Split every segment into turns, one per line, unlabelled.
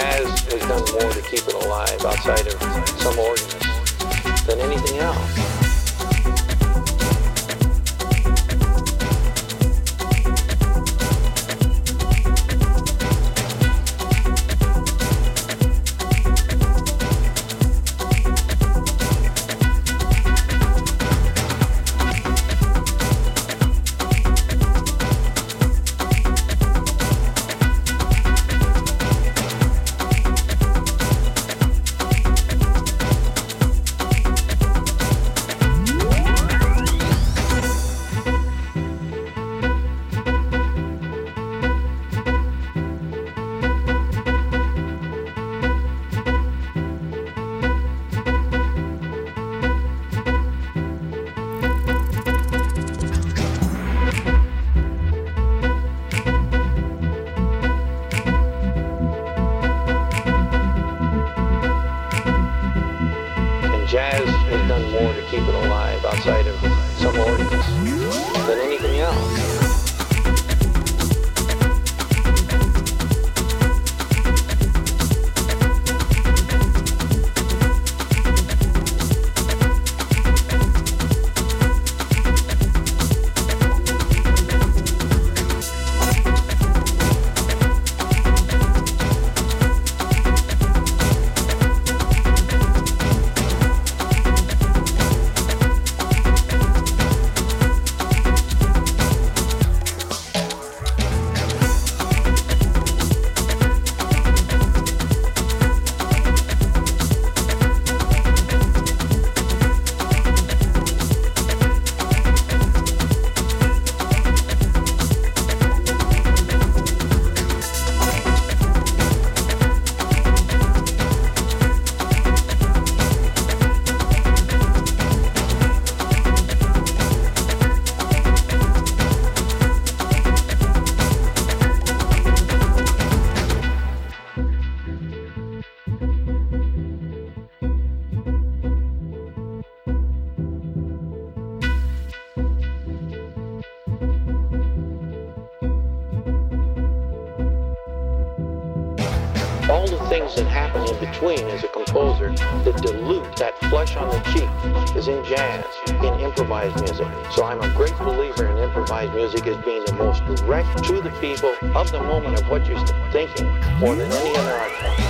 jazz has done more to keep it alive outside of some organism than anything else. That that flush on the cheek is in jazz, in improvised music. So I'm a great believer in improvised music as being the most direct to the people of the moment of what you're thinking more than any other art form.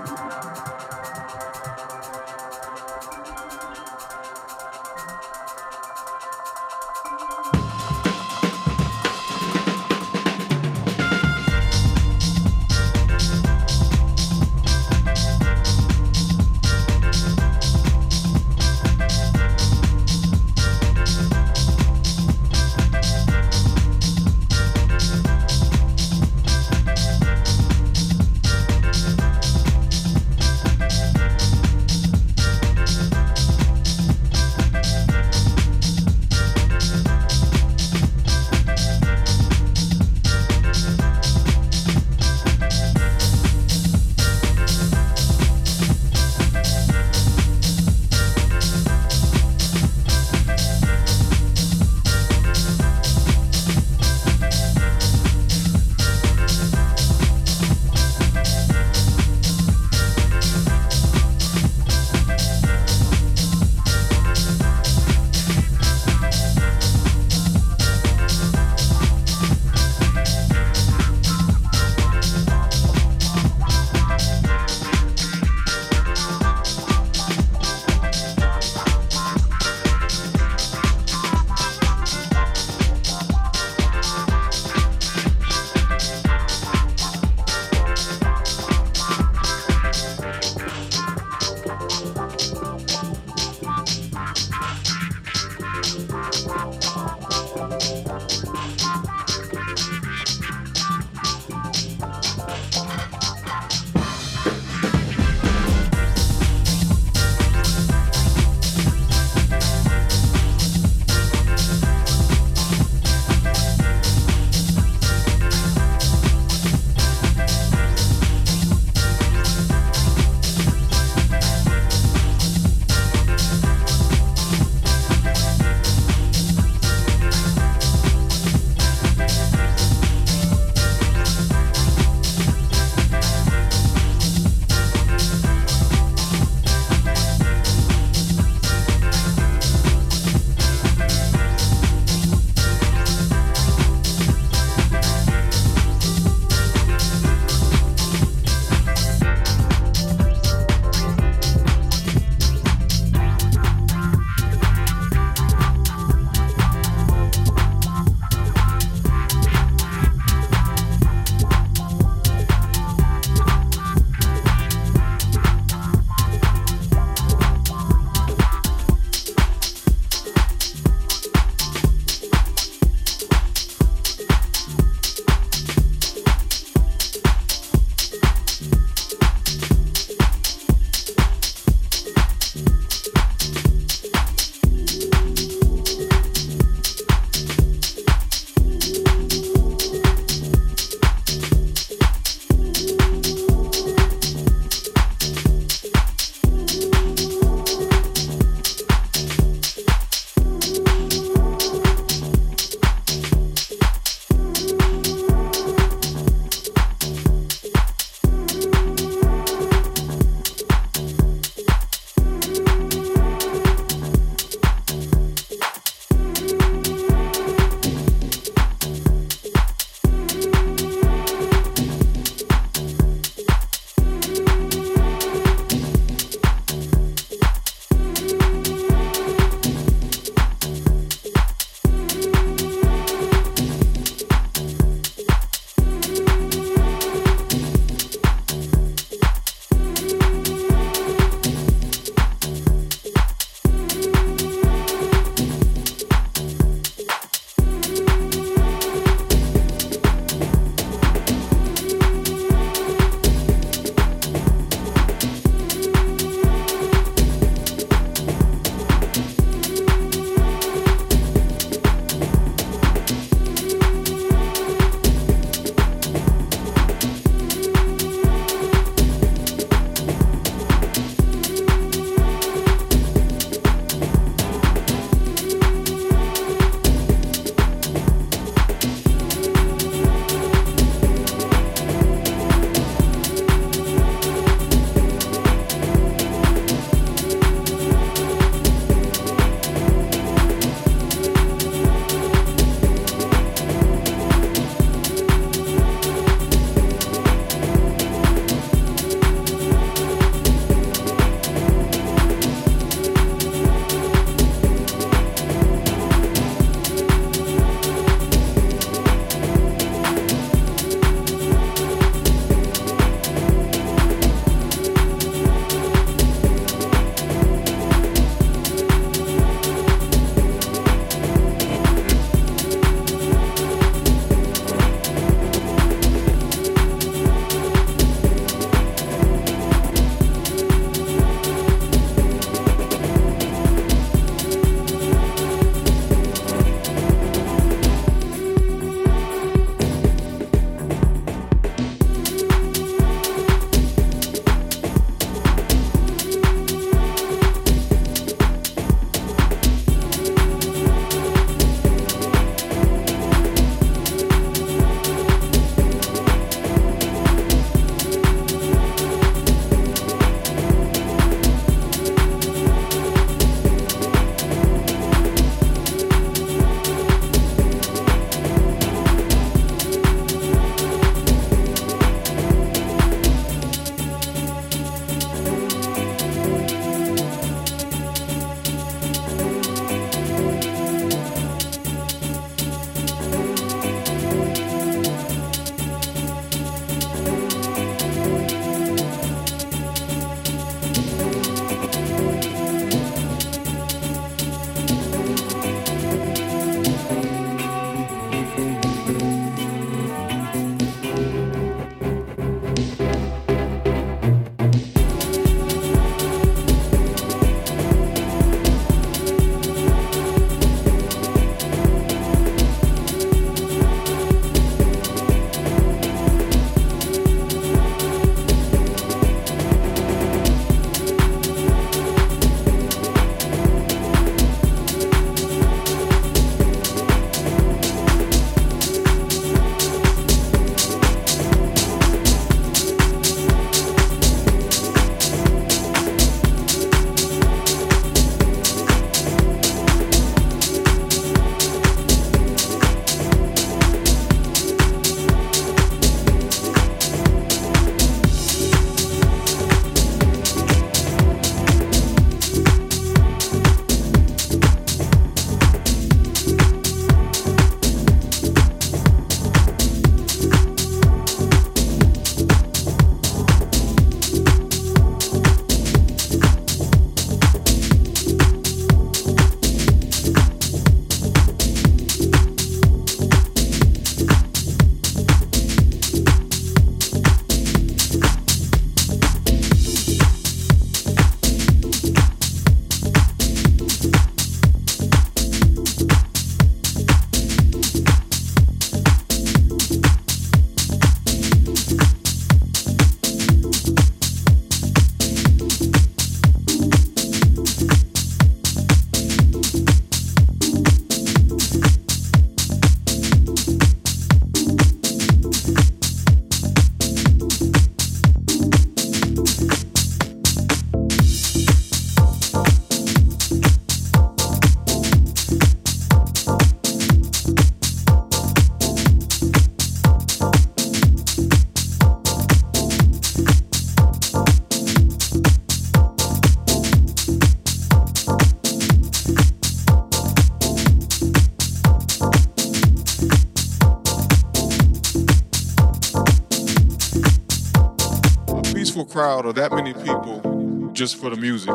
crowd or that many people just for the music.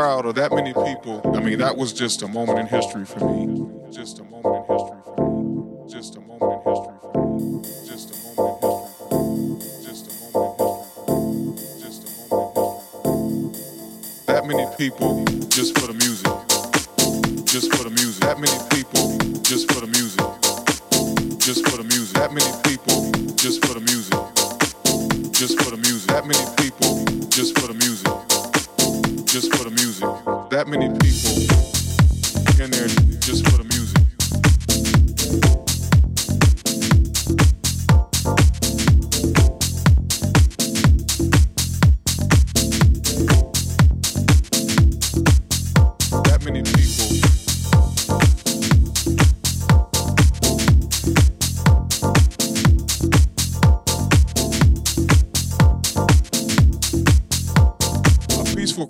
Crowd or that many people, I mean, that was just a moment in history for me.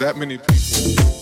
That many people